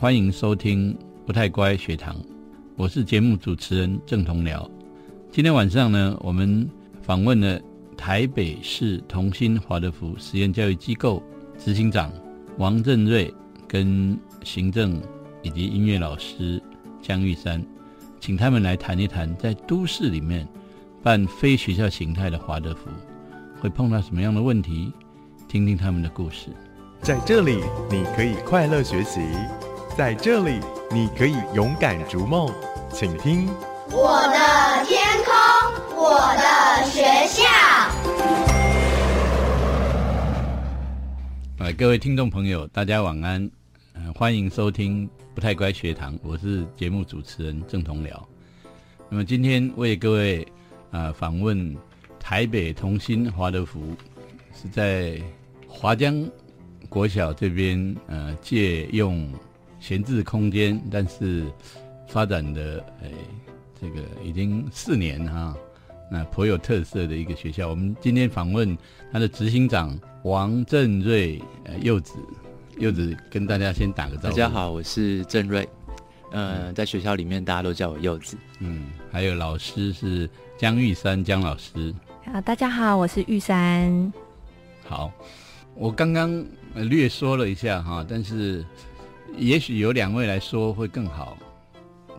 欢迎收听不太乖学堂，我是节目主持人郑同僚。今天晚上呢，我们访问了台北市同心华德福实验教育机构执行长王振瑞，跟行政以及音乐老师江玉山，请他们来谈一谈在都市里面办非学校形态的华德福会碰到什么样的问题，听听他们的故事。在这里，你可以快乐学习。在这里，你可以勇敢逐梦，请听我的天空，我的学校。呃，各位听众朋友，大家晚安，呃，欢迎收听不太乖学堂，我是节目主持人郑同僚。那么今天为各位啊访问台北同心华德福，是在华江国小这边呃借用。闲置空间，但是发展的诶，这个已经四年哈，那颇有特色的一个学校。我们今天访问他的执行长王正瑞，呃，柚子，柚子跟大家先打个招呼。大家好，我是郑瑞，呃，在学校里面大家都叫我柚子。嗯，还有老师是江玉山江老师。啊，大家好，我是玉山。好，我刚刚略说了一下哈，但是。也许有两位来说会更好。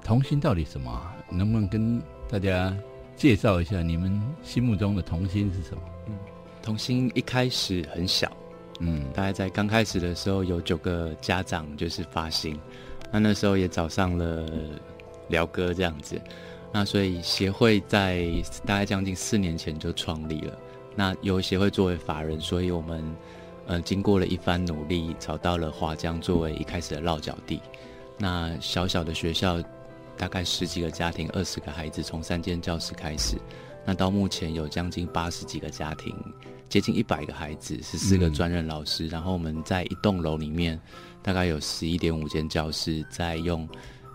童心到底什么？能不能跟大家介绍一下你们心目中的童心是什么？嗯，童心一开始很小，嗯，大概在刚开始的时候有九个家长就是发心，那那时候也找上了辽哥这样子，那所以协会在大概将近四年前就创立了。那由协会作为法人，所以我们。呃，经过了一番努力，找到了华江作为一开始的落脚地。那小小的学校，大概十几个家庭，二十个孩子，从三间教室开始。那到目前有将近八十几个家庭，接近一百个孩子，十四个专任老师。然后我们在一栋楼里面，大概有十一点五间教室，在用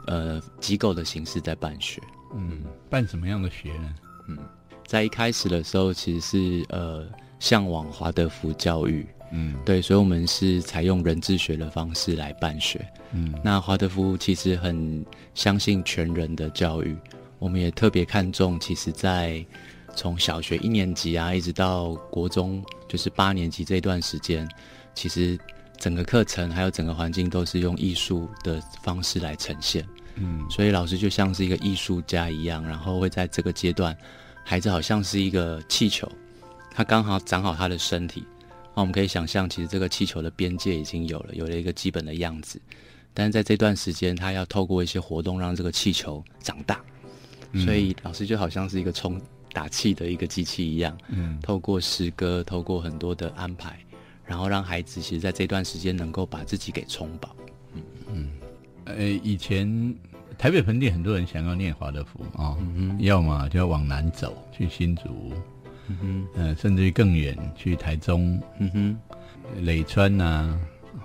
呃机构的形式在办学。嗯，办什么样的学呢？嗯，在一开始的时候，其实是呃向往华德福教育。嗯，对，所以我们是采用人智学的方式来办学。嗯，那华德福其实很相信全人的教育，我们也特别看重，其实，在从小学一年级啊，一直到国中，就是八年级这段时间，其实整个课程还有整个环境都是用艺术的方式来呈现。嗯，所以老师就像是一个艺术家一样，然后会在这个阶段，孩子好像是一个气球，他刚好长好他的身体。那我们可以想象，其实这个气球的边界已经有了，有了一个基本的样子。但是在这段时间，他要透过一些活动让这个气球长大。所以老师就好像是一个充打气的一个机器一样，嗯，透过诗歌，透过很多的安排，然后让孩子其实在这段时间能够把自己给充饱。嗯嗯，呃，以前台北盆地很多人想要念华德福啊，要么就要往南走去新竹。嗯哼，呃，甚至于更远，去台中，嗯哼，累川呐，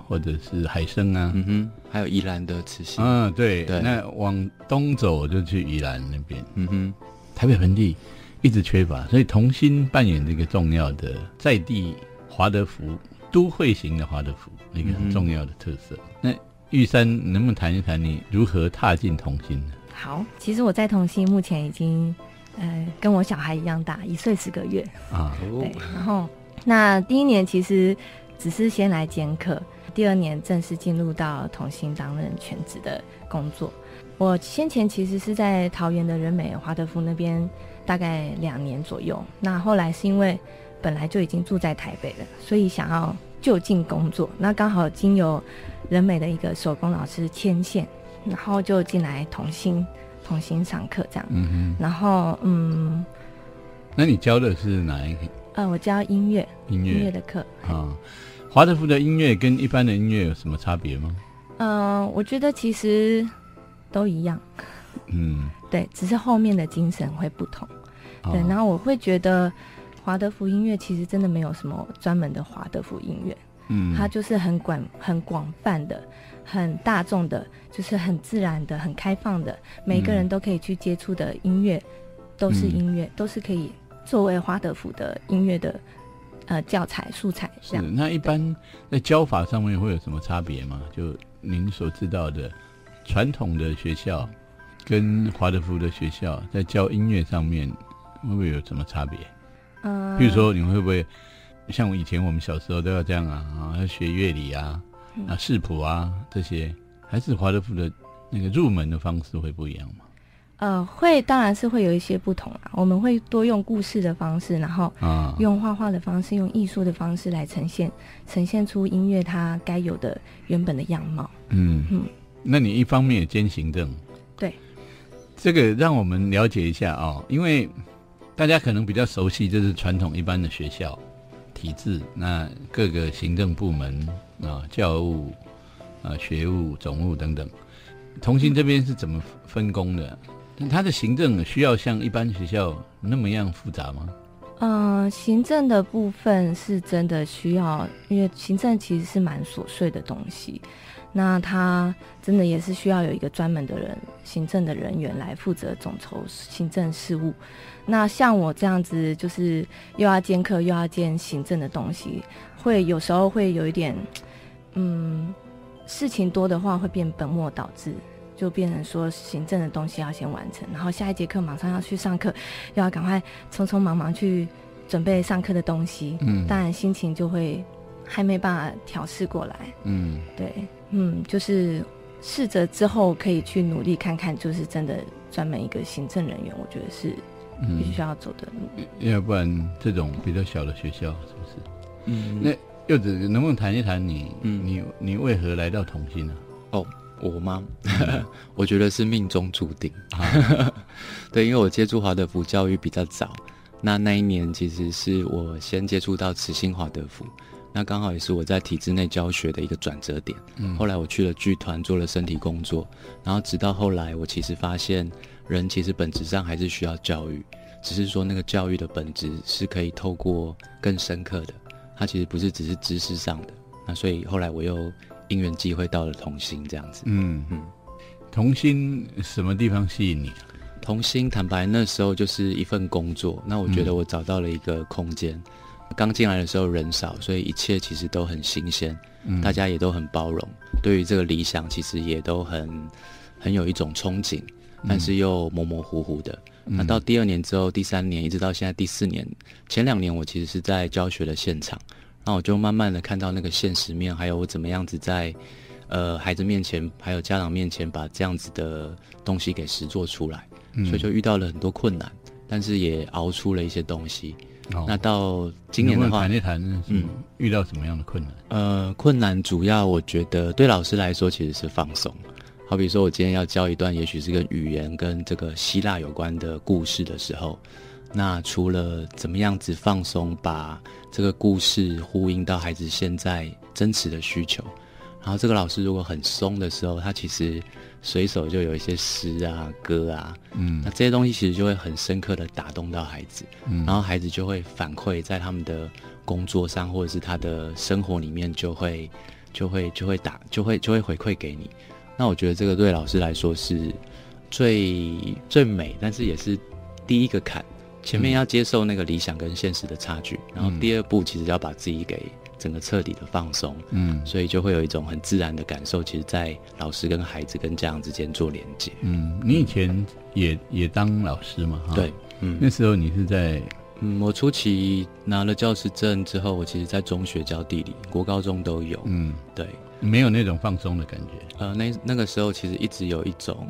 或者是海生啊，嗯哼，还有宜兰的慈溪，嗯，对，那往东走就去宜兰那边，嗯哼，台北盆地一直缺乏，所以同心扮演这个重要的在地华德福都会型的华德福一个很重要的特色。那玉山能不能谈一谈你如何踏进同心呢？好，其实我在同心目前已经。呃，跟我小孩一样大，一岁十个月啊。对，然后那第一年其实只是先来兼课，第二年正式进入到同心担任全职的工作。我先前其实是在桃园的人美华德福那边大概两年左右，那后来是因为本来就已经住在台北了，所以想要就近工作，那刚好经由人美的一个手工老师牵线，然后就进来同心。重新上课这样，嗯哼，然后嗯，那你教的是哪一个？呃，我教音乐，音乐。的课。啊。华德福的音乐跟一般的音乐有什么差别吗？嗯，我觉得其实都一样，嗯，对，只是后面的精神会不同。对，然后我会觉得华德福音乐其实真的没有什么专门的华德福音乐，嗯，它就是很广很广泛的。很大众的，就是很自然的、很开放的，每个人都可以去接触的音乐，都是音乐，都是可以作为华德福的音乐的呃教材素材这样。那一般在教法上面会有什么差别吗？就您所知道的传统的学校跟华德福的学校在教音乐上面会不会有什么差别？嗯，比如说你会不会像我以前我们小时候都要这样啊啊，要学乐理啊啊视谱啊这些，还是华德福的那个入门的方式会不一样吗？呃，会，当然是会有一些不同啊。我们会多用故事的方式，然后用画画的方式，用艺术的方式来呈现，呈现出音乐它该有的原本的样貌。嗯。嗯，那你一方面也兼行政，对，这个让我们了解一下啊，因为大家可能比较熟悉，就是传统一般的学校体制，那各个行政部门啊，教务啊，学务、总务等等，同心这边是怎么分工的？他的行政需要像一般学校那么样复杂吗？嗯，行政的部分是真的需要，因为行政其实是蛮琐碎的东西，那他真的也是需要有一个专门的人，行政的人员来负责总筹行政事务。那像我这样子，就是又要兼课又要兼行政的东西，会有时候会有一点，嗯，事情多的话会变本末倒置。就变成说行政的东西要先完成，然后下一节课马上要去上课，又要赶快匆匆忙忙去准备上课的东西。嗯，当然心情就会还没办法调试过来。嗯，对，嗯，就是试着之后可以去努力看看，就是真的专门一个行政人员，我觉得是必须要走的路。要不然这种比较小的学校是不是？嗯，那柚子能不能谈一谈你？嗯，你你为何来到同心呢？哦。我吗？我觉得是命中注定。对，因为我接触华德福教育比较早，那那一年其实是我先接触到慈心华德福，那刚好也是我在体制内教学的一个转折点。后来我去了剧团做了身体工作，然后直到后来，我其实发现人其实本质上还是需要教育，只是说那个教育的本质是可以透过更深刻的，它其实不是只是知识上的。那所以后来我又。因缘机会到了童心这样子，嗯嗯，童心什么地方吸引你？童心坦白那时候就是一份工作，那我觉得我找到了一个空间。刚进来的时候人少，所以一切其实都很新鲜，大家也都很包容，对于这个理想其实也都很很有一种憧憬，但是又模模糊糊的。那到第二年之后，第三年一直到现在第四年，前两年我其实是在教学的现场。那我就慢慢的看到那个现实面，还有我怎么样子在，呃，孩子面前，还有家长面前，把这样子的东西给实做出来，所以就遇到了很多困难，但是也熬出了一些东西。那到今年的话，谈一谈，嗯，遇到什么样的困难？呃，困难主要我觉得对老师来说其实是放松。好比说我今天要教一段，也许是跟语言跟这个希腊有关的故事的时候。那除了怎么样子放松，把这个故事呼应到孩子现在真实的需求，然后这个老师如果很松的时候，他其实随手就有一些诗啊、歌啊，嗯，那这些东西其实就会很深刻的打动到孩子，嗯，然后孩子就会反馈在他们的工作上或者是他的生活里面，就会就会就会打就会就会回馈给你。那我觉得这个对老师来说是最最美，但是也是第一个坎。前面要接受那个理想跟现实的差距，然后第二步其实要把自己给整个彻底的放松，嗯，所以就会有一种很自然的感受，其实，在老师跟孩子跟家长之间做连接。嗯，你以前也也当老师嘛？对，嗯，那时候你是在，嗯，我初期拿了教师证之后，我其实在中学教地理，国高中都有，嗯，对，没有那种放松的感觉。呃，那那个时候其实一直有一种。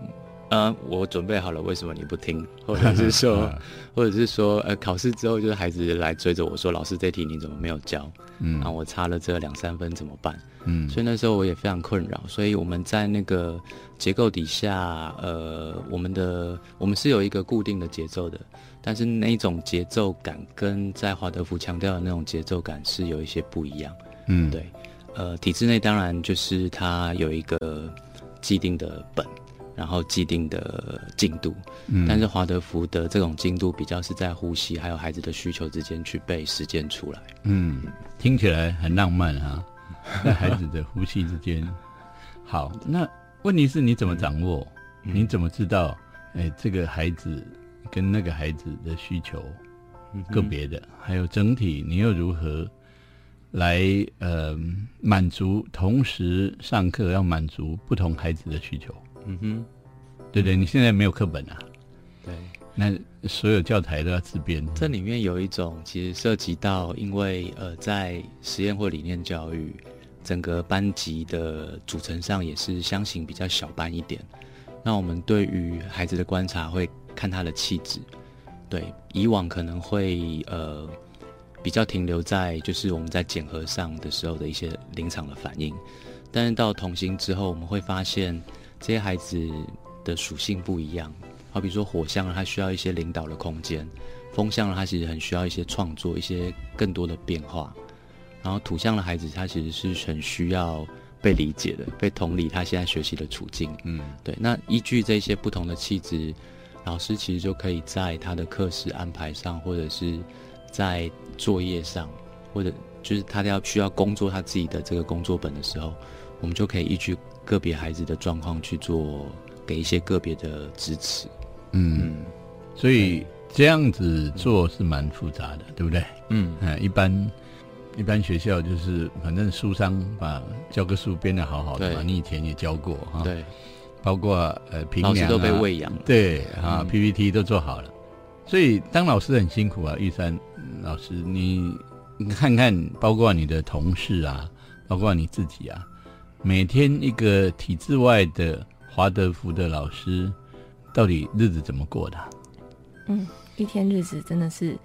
呃，我准备好了，为什么你不听？或者是说，或者是说，呃，考试之后就是孩子来追着我说：“老师，这题你怎么没有教？”嗯，然后我差了这两三分怎么办？嗯，所以那时候我也非常困扰。所以我们在那个结构底下，呃，我们的我们是有一个固定的节奏的，但是那种节奏感跟在华德福强调的那种节奏感是有一些不一样。嗯，对，呃，体制内当然就是它有一个既定的本。然后既定的进度，但是华德福的这种进度比较是在呼吸还有孩子的需求之间去被实践出来。嗯，听起来很浪漫哈，在孩子的呼吸之间。好，那问题是你怎么掌握？你怎么知道？哎，这个孩子跟那个孩子的需求个别的，还有整体，你又如何来呃满足？同时上课要满足不同孩子的需求。嗯哼，对对，你现在没有课本啊？对，那所有教材都要自编。这里面有一种其实涉及到，因为呃，在实验或理念教育，整个班级的组成上也是相形比较小班一点。那我们对于孩子的观察会看他的气质，对以往可能会呃比较停留在就是我们在检核上的时候的一些临场的反应，但是到同心之后，我们会发现这些孩子的属性不一样。好比说火象，他需要一些领导的空间；风象，他其实很需要一些创作，一些更多的变化。然后土象的孩子，他其实是很需要。被理解的，被同理，他现在学习的处境，嗯，对。那依据这些不同的气质，老师其实就可以在他的课时安排上，或者是在作业上，或者就是他要需要工作他自己的这个工作本的时候，我们就可以依据个别孩子的状况去做，给一些个别的支持。嗯，所以这样子做是蛮复杂的，对不对？嗯，嗯一般。一般学校就是，反正书商把教科书编的好好的嘛，你以前也教过哈，对，包括呃平老师都被喂养，对啊，PPT 都做好了，所以当老师很辛苦啊。玉山老师，你你看看，包括你的同事啊，包括你自己啊，每天一个体制外的华德福的老师，到底日子怎么过的？嗯，一天日子真的是。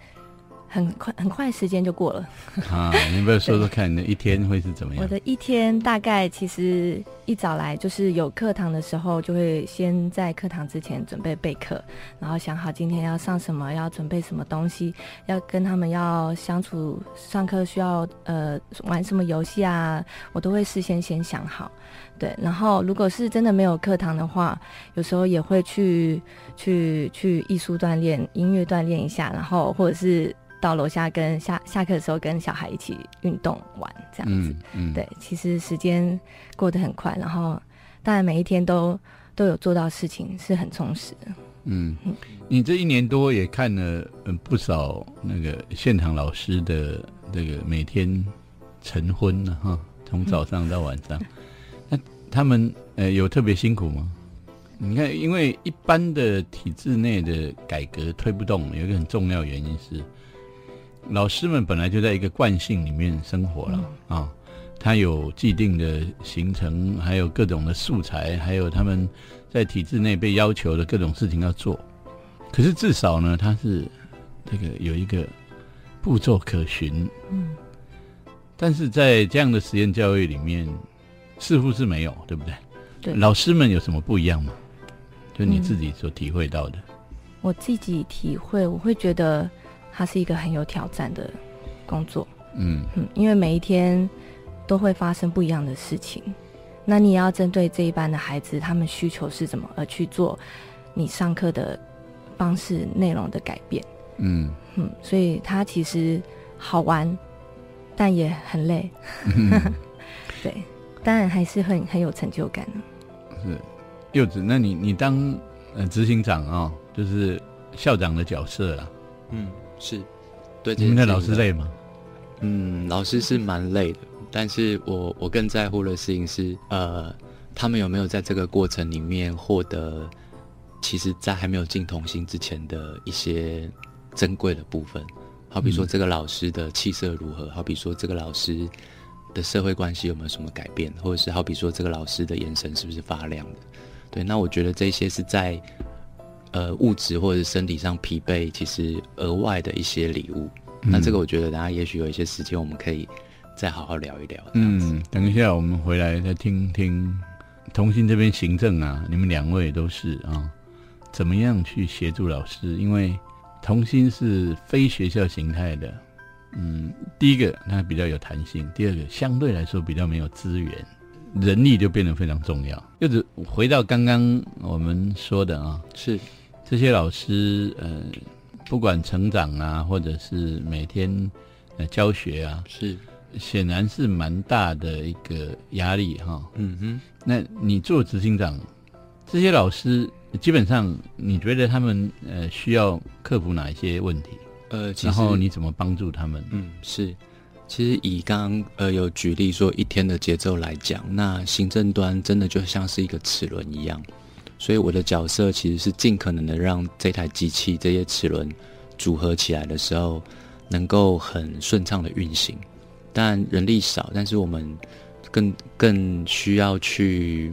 很快，很快时间就过了。啊，你不要说说看，你的一天会是怎么样？我的一天大概其实一早来就是有课堂的时候，就会先在课堂之前准备备课，然后想好今天要上什么，要准备什么东西，要跟他们要相处，上课需要呃玩什么游戏啊，我都会事先先想好。对，然后如果是真的没有课堂的话，有时候也会去去去艺术锻炼、音乐锻炼一下，然后或者是。到楼下跟下下课的时候跟小孩一起运动玩这样子，嗯对，其实时间过得很快，然后当然每一天都都有做到事情，是很充实的。嗯，你这一年多也看了嗯不少那个现场老师的这个每天晨昏了哈，从早上到晚上，那他们呃有特别辛苦吗？你看，因为一般的体制内的改革推不动，有一个很重要原因是。老师们本来就在一个惯性里面生活了啊，他有既定的行程，还有各种的素材，还有他们在体制内被要求的各种事情要做。可是至少呢，他是这个有一个步骤可循。嗯。但是在这样的实验教育里面，似乎是没有，对不对？对。老师们有什么不一样吗？就你自己所体会到的。我自己体会，我会觉得。它是一个很有挑战的工作，嗯。嗯，因为每一天都会发生不一样的事情，那你也要针对这一班的孩子，他们需求是怎么而去做你上课的方式、内容的改变，嗯。嗯，所以它其实好玩，但也很累，对，当然还是很很有成就感。的。是。柚子，那你你当呃执行长啊，就是校长的角色了，嗯。是，对。你们的老师累吗？嗯，老师是蛮累的，但是我我更在乎的事情是，呃，他们有没有在这个过程里面获得，其实在还没有进童心之前的一些珍贵的部分。好比说这个老师的气色如何，好比说这个老师的社会关系有没有什么改变，或者是好比说这个老师的眼神是不是发亮的？对，那我觉得这些是在。呃，物质或者是身体上疲惫，其实额外的一些礼物。那这个我觉得，大家也许有一些时间，我们可以再好好聊一聊。嗯，等一下我们回来再听听同心这边行政啊，你们两位都是啊，怎么样去协助老师？因为同心是非学校形态的，嗯，第一个它比较有弹性，第二个相对来说比较没有资源。人力就变得非常重要。就是回到刚刚我们说的啊，是。这些老师，呃，不管成长啊，或者是每天呃教学啊，是显然是蛮大的一个压力哈。嗯哼，那你做执行长，这些老师基本上你觉得他们呃需要克服哪一些问题？呃，然后你怎么帮助他们？嗯，是。其实以刚刚呃有举例说一天的节奏来讲，那行政端真的就像是一个齿轮一样，所以我的角色其实是尽可能的让这台机器这些齿轮组合起来的时候能够很顺畅的运行。但人力少，但是我们更更需要去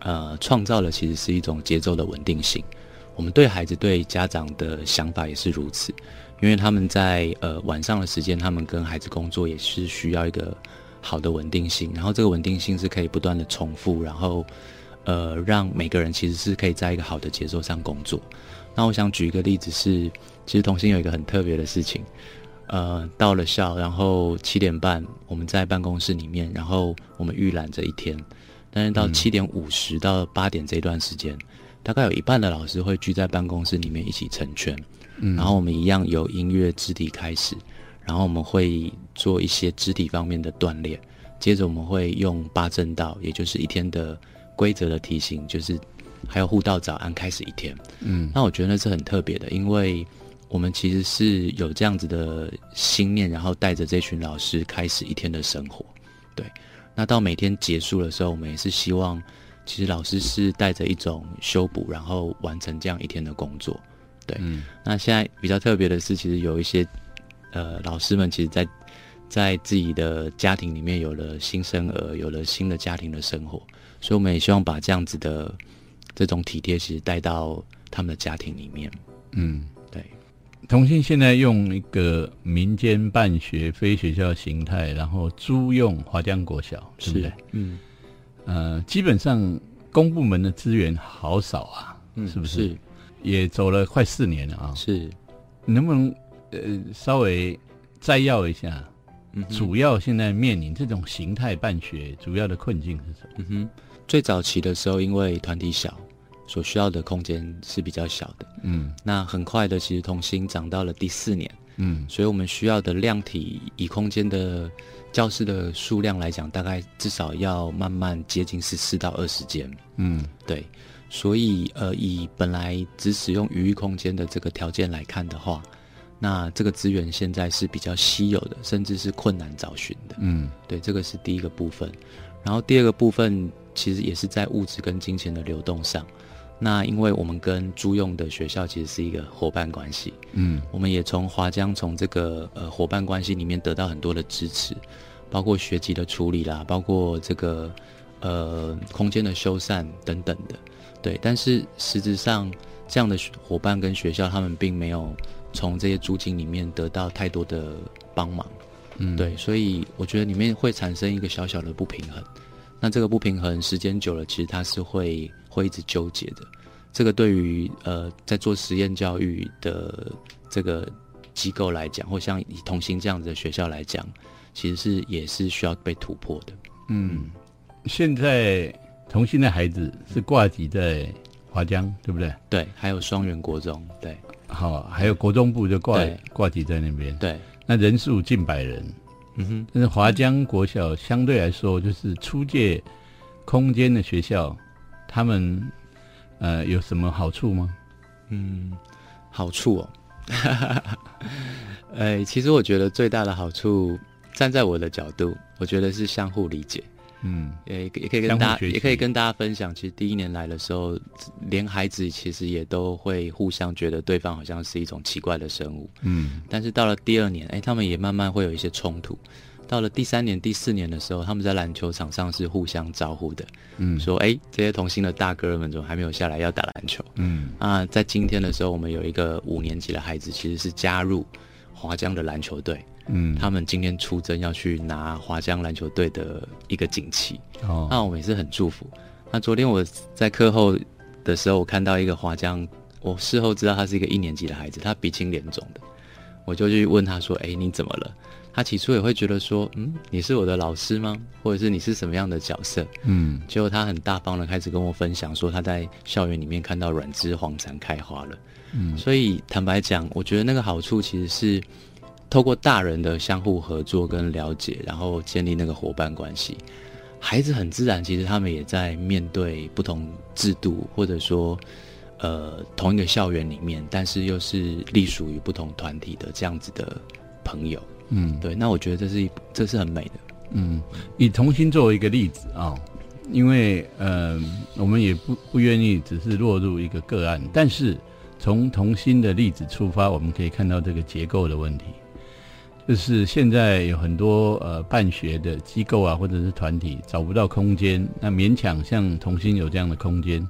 呃创造的其实是一种节奏的稳定性。我们对孩子对家长的想法也是如此。因为他们在呃晚上的时间，他们跟孩子工作也是需要一个好的稳定性，然后这个稳定性是可以不断的重复，然后呃让每个人其实是可以在一个好的节奏上工作。那我想举一个例子是，其实童心有一个很特别的事情，呃到了校，然后七点半我们在办公室里面，然后我们预览这一天，但是到七点五十到八点这段时间，大概有一半的老师会聚在办公室里面一起成圈。然后我们一样由音乐肢体开始，然后我们会做一些肢体方面的锻炼，接着我们会用八正道，也就是一天的规则的提醒，就是还有互道早安开始一天。嗯，那我觉得那是很特别的，因为我们其实是有这样子的心念，然后带着这群老师开始一天的生活。对，那到每天结束的时候，我们也是希望，其实老师是带着一种修补，然后完成这样一天的工作。对，嗯，那现在比较特别的是，其实有一些，呃，老师们其实，在在自己的家庭里面有了新生儿，有了新的家庭的生活，所以我们也希望把这样子的这种体贴，其实带到他们的家庭里面。嗯，对。同心现在用一个民间办学非学校形态，然后租用华江国小，是不是？嗯，呃，基本上公部门的资源好少啊，嗯，是不是？也走了快四年了啊！是，能不能呃稍微摘要一下？嗯，主要现在面临这种形态办学，主要的困境是什么？嗯哼，最早期的时候，因为团体小，所需要的空间是比较小的。嗯，那很快的，其实童心长到了第四年。嗯，所以我们需要的量体以空间的教室的数量来讲，大概至少要慢慢接近十四到二十间。嗯，对。所以，呃，以本来只使用余裕空间的这个条件来看的话，那这个资源现在是比较稀有的，甚至是困难找寻的。嗯，对，这个是第一个部分。然后第二个部分，其实也是在物质跟金钱的流动上。那因为我们跟租用的学校其实是一个伙伴关系，嗯，我们也从华江从这个呃伙伴关系里面得到很多的支持，包括学籍的处理啦，包括这个呃空间的修缮等等的。对，但是实质上，这样的伙伴跟学校，他们并没有从这些租金里面得到太多的帮忙。嗯，对，所以我觉得里面会产生一个小小的不平衡。那这个不平衡时间久了，其实他是会会一直纠结的。这个对于呃在做实验教育的这个机构来讲，或像以同行这样子的学校来讲，其实是也是需要被突破的。嗯，现在。同心的孩子是挂籍在华江，对不对？对，还有双元国中，对，好，还有国中部就挂挂籍在那边，对，那人数近百人，嗯哼。但是华江国小相对来说就是出借空间的学校，他们呃有什么好处吗？嗯，好处哦，哎，其实我觉得最大的好处，站在我的角度，我觉得是相互理解。嗯，也也可以跟大家也可以跟大家分享，其实第一年来的时候，连孩子其实也都会互相觉得对方好像是一种奇怪的生物。嗯，但是到了第二年，哎，他们也慢慢会有一些冲突。到了第三年、第四年的时候，他们在篮球场上是互相招呼的。嗯，说哎，这些同心的大哥们怎么还没有下来要打篮球？嗯，啊，在今天的时候，我们有一个五年级的孩子，其实是加入华江的篮球队。嗯，他们今天出征要去拿华江篮球队的一个锦旗，哦，那我们也是很祝福。那昨天我在课后的时候，我看到一个华江，我事后知道他是一个一年级的孩子，他鼻青脸肿的，我就去问他说：“哎，你怎么了？”他起初也会觉得说：“嗯，你是我的老师吗？或者是你是什么样的角色？”嗯，结果他很大方的开始跟我分享说他在校园里面看到软枝黄蝉开花了。嗯，所以坦白讲，我觉得那个好处其实是。透过大人的相互合作跟了解，然后建立那个伙伴关系，孩子很自然，其实他们也在面对不同制度，或者说，呃同一个校园里面，但是又是隶属于不同团体的这样子的朋友。嗯，对，那我觉得这是一这是很美的。嗯，以童心作为一个例子啊，因为呃，我们也不不愿意只是落入一个个案，但是从童心的例子出发，我们可以看到这个结构的问题，就是现在有很多呃办学的机构啊，或者是团体找不到空间，那勉强像童心有这样的空间，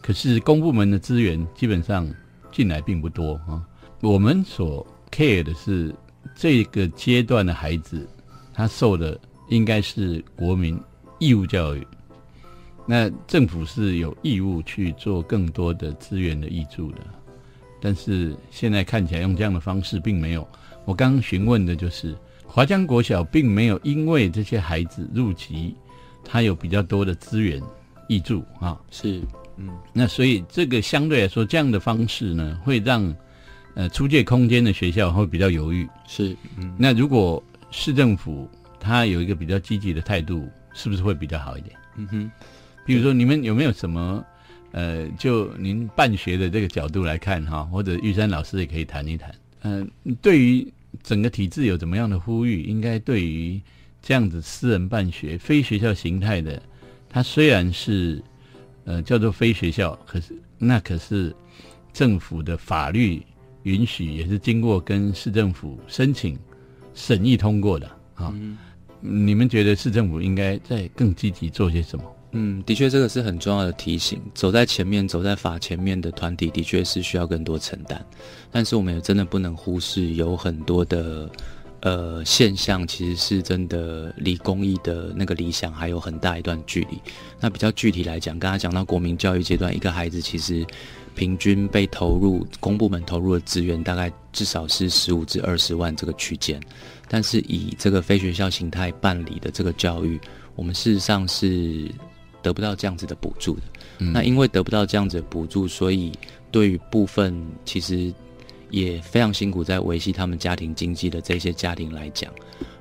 可是公部门的资源基本上进来并不多啊。我们所 care 的是这个阶段的孩子，他受的。应该是国民义务教育，那政府是有义务去做更多的资源的挹注的，但是现在看起来用这样的方式并没有。我刚刚询问的就是华江国小并没有因为这些孩子入籍，他有比较多的资源挹注啊，是，嗯，那所以这个相对来说这样的方式呢，会让呃出借空间的学校会比较犹豫，是，嗯，那如果市政府。他有一个比较积极的态度，是不是会比较好一点？嗯哼，比如说你们有没有什么，呃，就您办学的这个角度来看哈，或者玉山老师也可以谈一谈。嗯，对于整个体制有怎么样的呼吁？应该对于这样子私人办学、非学校形态的，它虽然是呃叫做非学校，可是那可是政府的法律允许，也是经过跟市政府申请审议通过的啊。你们觉得市政府应该再更积极做些什么？嗯，的确，这个是很重要的提醒。走在前面、走在法前面的团体，的确是需要更多承担。但是，我们也真的不能忽视，有很多的呃现象，其实是真的离公益的那个理想还有很大一段距离。那比较具体来讲，刚刚讲到国民教育阶段，一个孩子其实平均被投入公部门投入的资源，大概至少是十五至二十万这个区间。但是以这个非学校形态办理的这个教育，我们事实上是得不到这样子的补助的。那因为得不到这样子的补助，所以对于部分其实也非常辛苦在维系他们家庭经济的这些家庭来讲，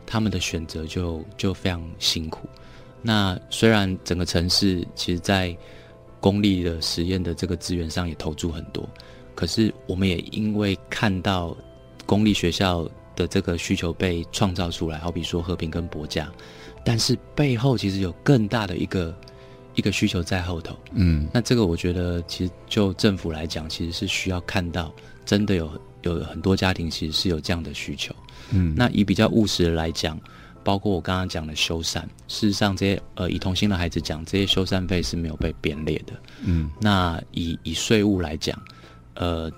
他们的选择就就非常辛苦。那虽然整个城市其实在公立的实验的这个资源上也投注很多，可是我们也因为看到公立学校。的这个需求被创造出来，好比说和平跟博家，但是背后其实有更大的一个一个需求在后头。嗯，那这个我觉得其实就政府来讲，其实是需要看到真的有有很多家庭其实是有这样的需求。嗯，那以比较务实的来讲，包括我刚刚讲的修缮，事实上这些呃以同心的孩子讲，这些修缮费是没有被编列的。嗯，那以以税务来讲，呃。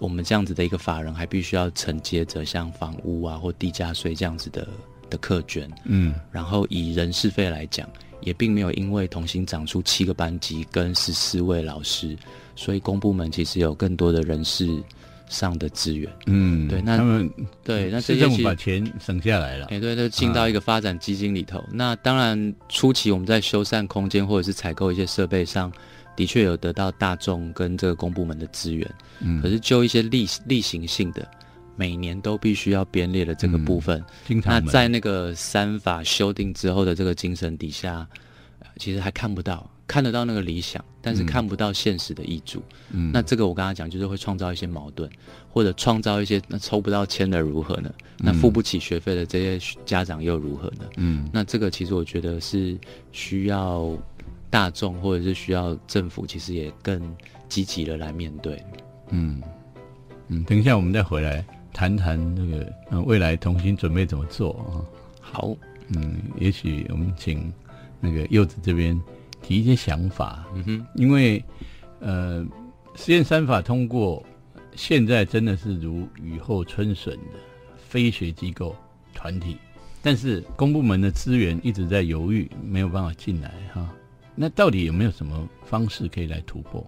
我们这样子的一个法人，还必须要承接着像房屋啊或地价税这样子的的客捐，嗯，然后以人事费来讲，也并没有因为同心长出七个班级跟十四位老师，所以公部门其实有更多的人事上的资源，嗯，对，那他们对，那市政府把钱省下来了，哎，对，都进到一个发展基金里头。那当然初期我们在修缮空间或者是采购一些设备上。的确有得到大众跟这个公部门的资源，嗯，可是就一些例例行性的，每年都必须要编列的这个部分，那在那个三法修订之后的这个精神底下，其实还看不到，看得到那个理想，但是看不到现实的益处。嗯，那这个我刚刚讲就是会创造一些矛盾，或者创造一些那抽不到签的如何呢？那付不起学费的这些家长又如何呢？嗯，那这个其实我觉得是需要。大众或者是需要政府，其实也更积极的来面对。嗯嗯，等一下我们再回来谈谈那个未来同心准备怎么做啊？好，嗯，也许我们请那个柚子这边提一些想法。嗯哼，因为呃，实验三法通过，现在真的是如雨后春笋的非学机构团体，但是公部门的资源一直在犹豫，没有办法进来哈。那到底有没有什么方式可以来突破？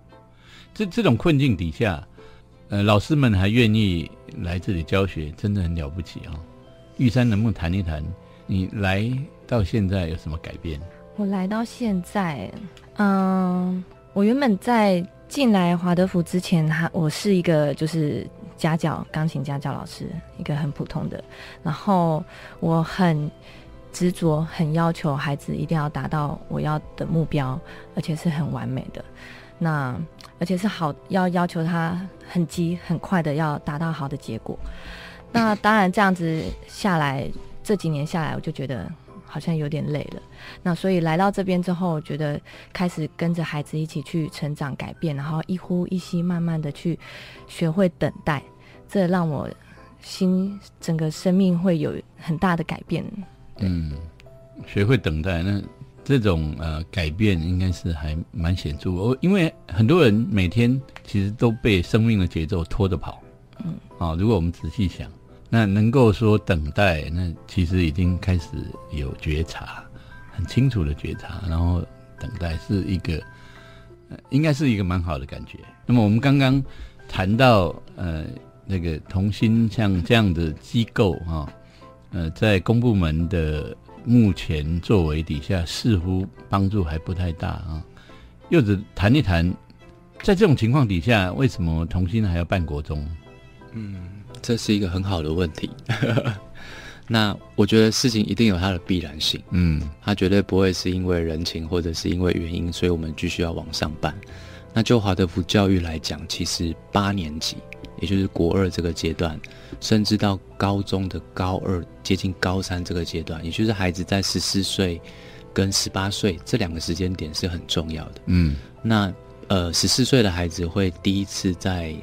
这这种困境底下，呃，老师们还愿意来这里教学，真的很了不起啊！玉山能不能谈一谈，你来到现在有什么改变？我来到现在，嗯，我原本在进来华德福之前，他我是一个就是家教钢琴家教老师，一个很普通的，然后我很。执着很要求孩子一定要达到我要的目标，而且是很完美的。那而且是好，要要求他很急很快的要达到好的结果。那当然这样子下来，这几年下来，我就觉得好像有点累了。那所以来到这边之后，我觉得开始跟着孩子一起去成长改变，然后一呼一吸，慢慢的去学会等待，这让我心整个生命会有很大的改变。嗯，学会等待那。这种呃改变应该是还蛮显著。我因为很多人每天其实都被生命的节奏拖着跑，嗯，啊，如果我们仔细想，那能够说等待，那其实已经开始有觉察，很清楚的觉察，然后等待是一个，应该是一个蛮好的感觉。那么我们刚刚谈到呃那个同心像这样的机构哈，呃，在公部门的。目前作为底下似乎帮助还不太大啊。柚子谈一谈，在这种情况底下，为什么同心还要办国中？嗯，这是一个很好的问题。那我觉得事情一定有它的必然性。嗯，它绝对不会是因为人情或者是因为原因，所以我们继续要往上办。那就华德福教育来讲，其实八年级。也就是国二这个阶段，甚至到高中的高二接近高三这个阶段，也就是孩子在十四岁跟十八岁这两个时间点是很重要的。嗯，那呃十四岁的孩子会第一次在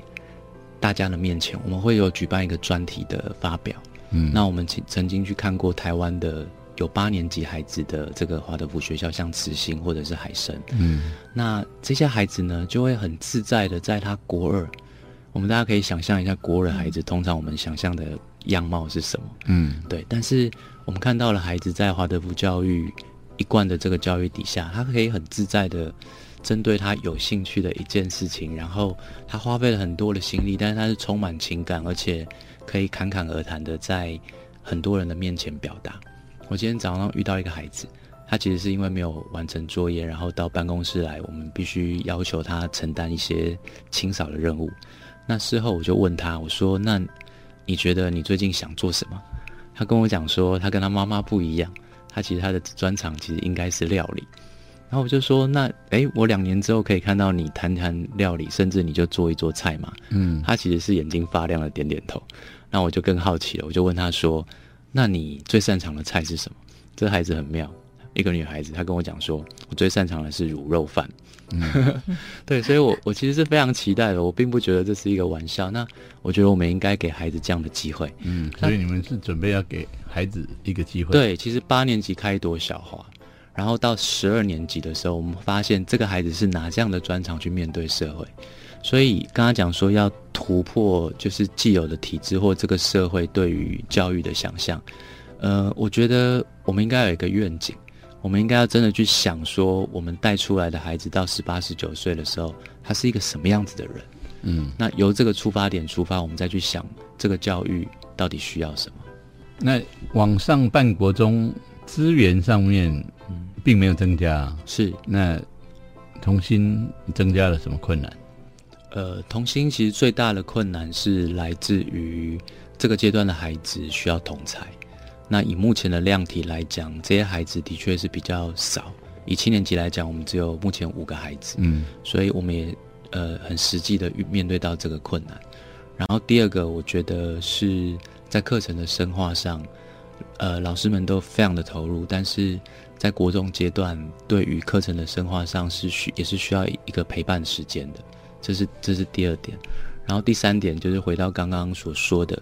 大家的面前，我们会有举办一个专题的发表。嗯，那我们曾曾经去看过台湾的有八年级孩子的这个华德福学校，像慈心或者是海生。嗯，那这些孩子呢，就会很自在的在他国二。我们大家可以想象一下，国人孩子通常我们想象的样貌是什么？嗯，对。但是我们看到了孩子在华德福教育一贯的这个教育底下，他可以很自在的针对他有兴趣的一件事情，然后他花费了很多的心力，但是他是充满情感，而且可以侃侃而谈的在很多人的面前表达。我今天早上遇到一个孩子，他其实是因为没有完成作业，然后到办公室来，我们必须要求他承担一些清扫的任务。那事后我就问他，我说：“那你觉得你最近想做什么？”他跟我讲说，他跟他妈妈不一样，他其实他的专长其实应该是料理。然后我就说：“那诶，我两年之后可以看到你谈谈料理，甚至你就做一做菜嘛。”嗯，他其实是眼睛发亮的点点头。那我就更好奇了，我就问他说：“那你最擅长的菜是什么？”这孩子很妙，一个女孩子，她跟我讲说：“我最擅长的是卤肉饭。” 对，所以，我我其实是非常期待的。我并不觉得这是一个玩笑。那我觉得我们应该给孩子这样的机会。嗯，所以你们是准备要给孩子一个机会？对，其实八年级开一朵小花，然后到十二年级的时候，我们发现这个孩子是拿这样的专长去面对社会。所以刚刚讲说要突破，就是既有的体制或这个社会对于教育的想象。呃，我觉得我们应该有一个愿景。我们应该要真的去想，说我们带出来的孩子到十八、十九岁的时候，他是一个什么样子的人？嗯，那由这个出发点出发，我们再去想这个教育到底需要什么。那网上办国中资源上面，并没有增加，是那童心增加了什么困难？呃，童心其实最大的困难是来自于这个阶段的孩子需要同才。那以目前的量体来讲，这些孩子的确是比较少。以七年级来讲，我们只有目前五个孩子，嗯，所以我们也呃很实际的面对到这个困难。然后第二个，我觉得是在课程的深化上，呃，老师们都非常的投入，但是在国中阶段，对于课程的深化上是需也是需要一个陪伴时间的，这是这是第二点。然后第三点就是回到刚刚所说的。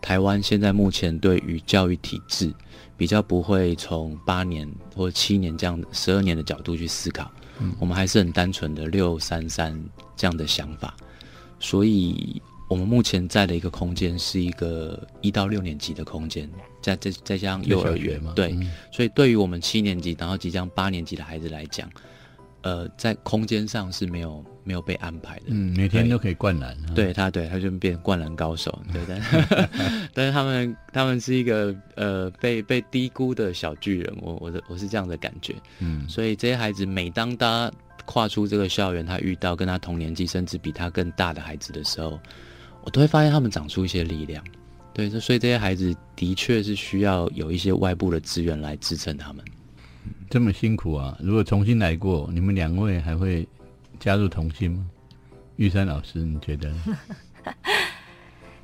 台湾现在目前对于教育体制比较不会从八年或七年这样十二年的角度去思考，我们还是很单纯的六三三这样的想法，所以我们目前在的一个空间是一个一到六年级的空间，再再再加上幼儿园嘛，对，所以对于我们七年级然后即将八年级的孩子来讲。呃，在空间上是没有没有被安排的，嗯，每天都可以灌篮，对他，对他就变灌篮高手，对但 但是他们他们是一个呃被被低估的小巨人，我我的我是这样的感觉，嗯，所以这些孩子每当他跨出这个校园，他遇到跟他同年纪甚至比他更大的孩子的时候，我都会发现他们长出一些力量，对，所以这些孩子的确是需要有一些外部的资源来支撑他们。这么辛苦啊！如果重新来过，你们两位还会加入童心吗？玉山老师，你觉得？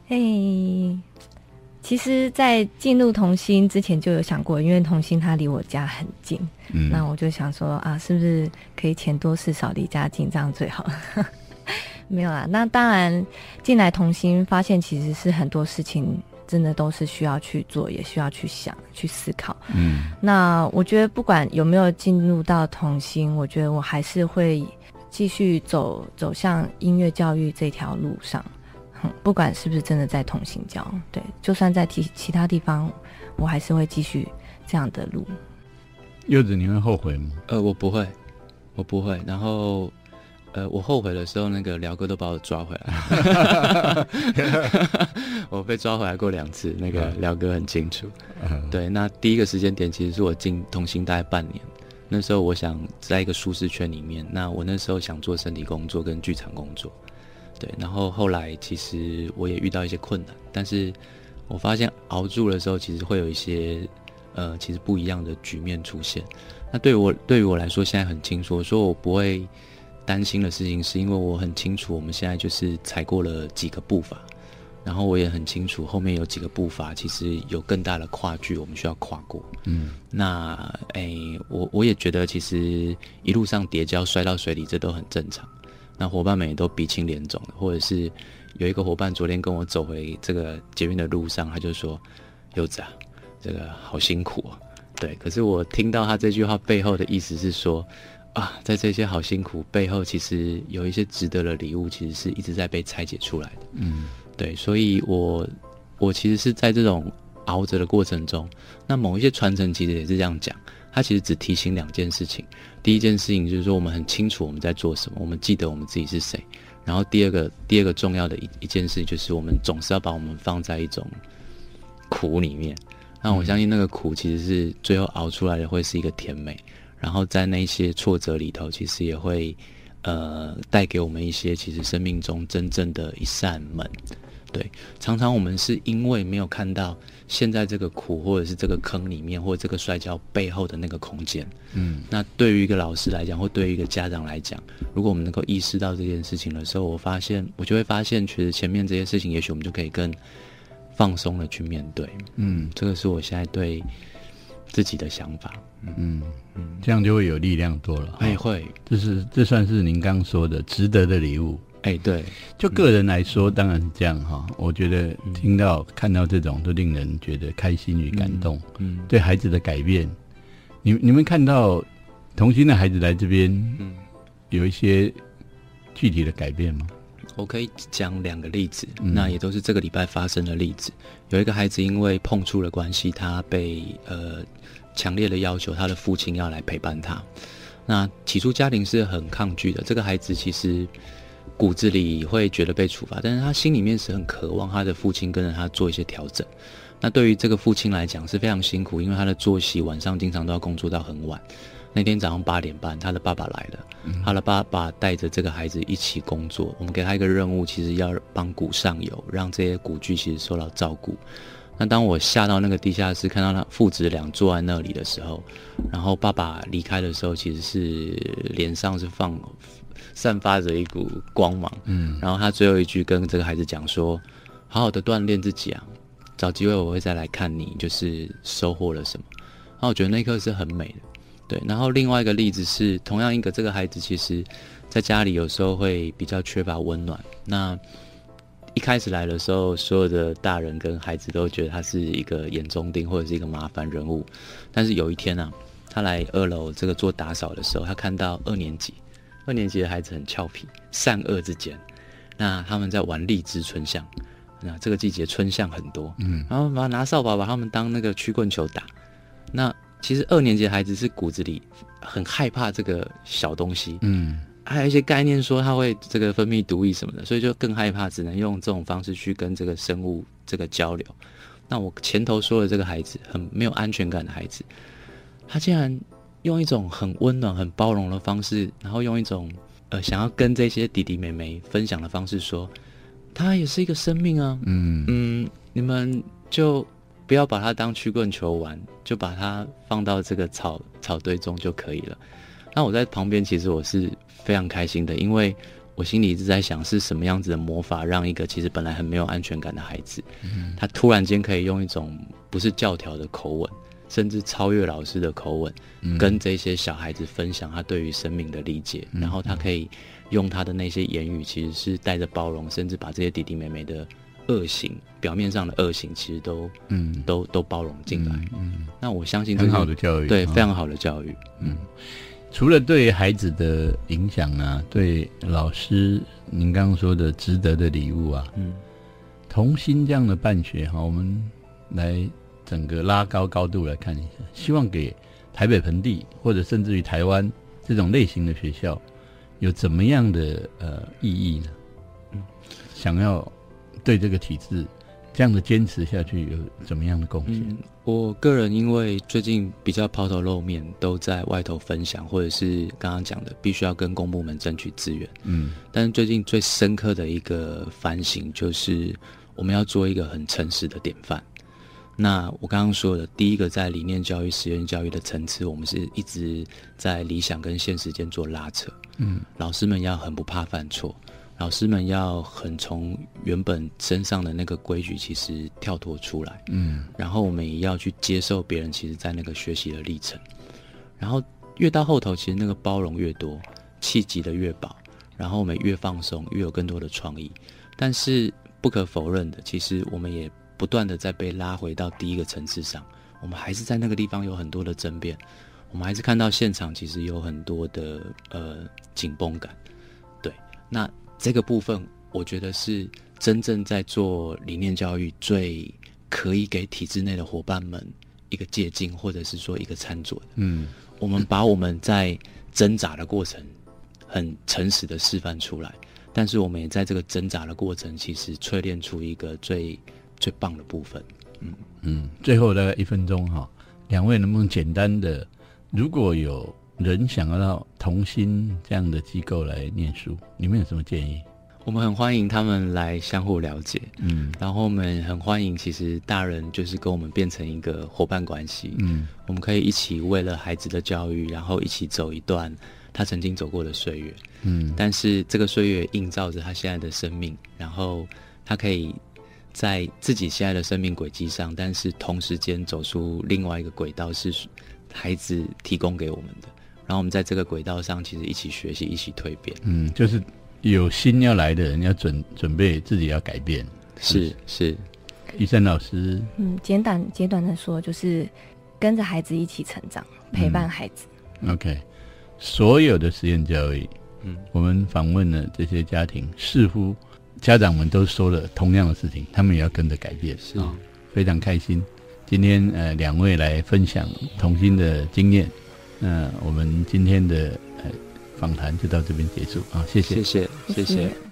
嘿，其实，在进入童心之前就有想过，因为童心它离我家很近，嗯，那我就想说啊，是不是可以钱多事少，离家近，这样最好？没有啊，那当然进来童心，发现其实是很多事情真的都是需要去做，也需要去想、去思考。嗯，那我觉得不管有没有进入到童心，我觉得我还是会继续走走向音乐教育这条路上。不管是不是真的在同心教，对，就算在其其他地方，我还是会继续这样的路。柚子，你会后悔吗？呃，我不会，我不会。然后，呃，我后悔的时候，那个辽哥都把我抓回来。我被抓回来过两次，那个辽哥很清楚。对，那第一个时间点其实是我进同心大概半年，那时候我想在一个舒适圈里面，那我那时候想做身体工作跟剧场工作。对，然后后来其实我也遇到一些困难，但是我发现熬住的时候，其实会有一些呃，其实不一样的局面出现。那对我对于我来说，现在很清楚，说我不会担心的事情，是因为我很清楚，我们现在就是踩过了几个步伐，然后我也很清楚后面有几个步伐，其实有更大的跨距，我们需要跨过。嗯，那哎，我我也觉得，其实一路上跌跤摔到水里，这都很正常。那伙伴们也都鼻青脸肿的，或者是有一个伙伴昨天跟我走回这个捷运的路上，他就说：“柚子啊，这个好辛苦啊。”对，可是我听到他这句话背后的意思是说，啊，在这些好辛苦背后，其实有一些值得的礼物，其实是一直在被拆解出来的。嗯，对，所以我我其实是在这种熬着的过程中，那某一些传承其实也是这样讲。它其实只提醒两件事情，第一件事情就是说我们很清楚我们在做什么，我们记得我们自己是谁。然后第二个第二个重要的一一件事就是我们总是要把我们放在一种苦里面。那我相信那个苦其实是最后熬出来的会是一个甜美。然后在那些挫折里头，其实也会呃带给我们一些其实生命中真正的一扇门。对，常常我们是因为没有看到现在这个苦，或者是这个坑里面，或者这个摔跤背后的那个空间。嗯，那对于一个老师来讲，或对于一个家长来讲，如果我们能够意识到这件事情的时候，我发现，我就会发现，其实前面这些事情，也许我们就可以更放松的去面对。嗯，这个是我现在对自己的想法。嗯嗯，这样就会有力量多了。哎，会，这是这算是您刚说的值得的礼物。哎，对，就个人来说，当然是这样哈。我觉得听到看到这种，都令人觉得开心与感动。嗯，对孩子的改变，你你们看到童心的孩子来这边，嗯，有一些具体的改变吗？我可以讲两个例子，那也都是这个礼拜发生的例子。有一个孩子因为碰触的关系，他被呃强烈的要求他的父亲要来陪伴他。那起初家庭是很抗拒的，这个孩子其实。骨子里会觉得被处罚，但是他心里面是很渴望他的父亲跟着他做一些调整。那对于这个父亲来讲是非常辛苦，因为他的作息晚上经常都要工作到很晚。那天早上八点半，他的爸爸来了，他的爸爸带着这个孩子一起工作。我们给他一个任务，其实要帮鼓上游，让这些古具其实受到照顾。那当我下到那个地下室，看到他父子俩坐在那里的时候，然后爸爸离开的时候，其实是脸上是放。散发着一股光芒，嗯，然后他最后一句跟这个孩子讲说：“好好的锻炼自己啊，找机会我会再来看你，就是收获了什么。”然后我觉得那一刻是很美的，对。然后另外一个例子是，同样一个这个孩子，其实在家里有时候会比较缺乏温暖。那一开始来的时候，所有的大人跟孩子都觉得他是一个眼中钉或者是一个麻烦人物。但是有一天呢，他来二楼这个做打扫的时候，他看到二年级。二年级的孩子很俏皮，善恶之间，那他们在玩荔枝春象，那这个季节春象很多，嗯，然后把拿扫把把他们当那个曲棍球打。那其实二年级的孩子是骨子里很害怕这个小东西，嗯，还有一些概念说他会这个分泌毒液什么的，所以就更害怕，只能用这种方式去跟这个生物这个交流。那我前头说的这个孩子很没有安全感的孩子，他竟然。用一种很温暖、很包容的方式，然后用一种呃想要跟这些弟弟妹妹分享的方式说，他也是一个生命啊，嗯嗯，你们就不要把它当曲棍球玩，就把它放到这个草草堆中就可以了。那我在旁边，其实我是非常开心的，因为我心里一直在想，是什么样子的魔法，让一个其实本来很没有安全感的孩子，他突然间可以用一种不是教条的口吻，甚至超越老师的口吻，跟这些小孩子分享他对于生命的理解，然后他可以用他的那些言语，其实是带着包容，甚至把这些弟弟妹妹的。恶行表面上的恶行，其实都嗯都都包容进来。嗯，那我相信很好的教育，对非常好的教育。嗯，除了对孩子的影响啊，对老师，您刚刚说的值得的礼物啊，嗯，童心这样的办学哈，我们来整个拉高高度来看一下，希望给台北盆地或者甚至于台湾这种类型的学校有怎么样的呃意义呢？嗯，想要。对这个体制这样的坚持下去有怎么样的贡献？我个人因为最近比较抛头露面，都在外头分享，或者是刚刚讲的，必须要跟公部门争取资源。嗯，但是最近最深刻的一个反省就是，我们要做一个很诚实的典范。那我刚刚说的，第一个在理念教育、实验教育的层次，我们是一直在理想跟现实间做拉扯。嗯，老师们要很不怕犯错。老师们要很从原本身上的那个规矩，其实跳脱出来，嗯，然后我们也要去接受别人，其实，在那个学习的历程，然后越到后头，其实那个包容越多，气急的越饱，然后我们越放松，越有更多的创意。但是不可否认的，其实我们也不断的在被拉回到第一个层次上，我们还是在那个地方有很多的争辩，我们还是看到现场其实有很多的呃紧绷感，对，那。这个部分，我觉得是真正在做理念教育最可以给体制内的伙伴们一个借鉴，或者是说一个参佐的。嗯，我们把我们在挣扎的过程很诚实的示范出来，但是我们也在这个挣扎的过程，其实淬炼出一个最最棒的部分。嗯嗯，最后大概一分钟哈，两位能不能简单的，如果有。人想要到同心这样的机构来念书，你们有什么建议？我们很欢迎他们来相互了解，嗯，然后我们很欢迎，其实大人就是跟我们变成一个伙伴关系，嗯，我们可以一起为了孩子的教育，然后一起走一段他曾经走过的岁月，嗯，但是这个岁月映照着他现在的生命，然后他可以在自己现在的生命轨迹上，但是同时间走出另外一个轨道，是孩子提供给我们的。然后我们在这个轨道上，其实一起学习，一起蜕变。嗯，就是有心要来的人，要准准备自己要改变。是是，医生老师。嗯，简短简短的说，就是跟着孩子一起成长，陪伴孩子。OK，所有的实验教育，嗯，我们访问了这些家庭，似乎家长们都说了同样的事情，他们也要跟着改变。是啊，非常开心，今天呃两位来分享童心的经验。那我们今天的呃访谈就到这边结束啊，谢谢，谢谢，谢谢。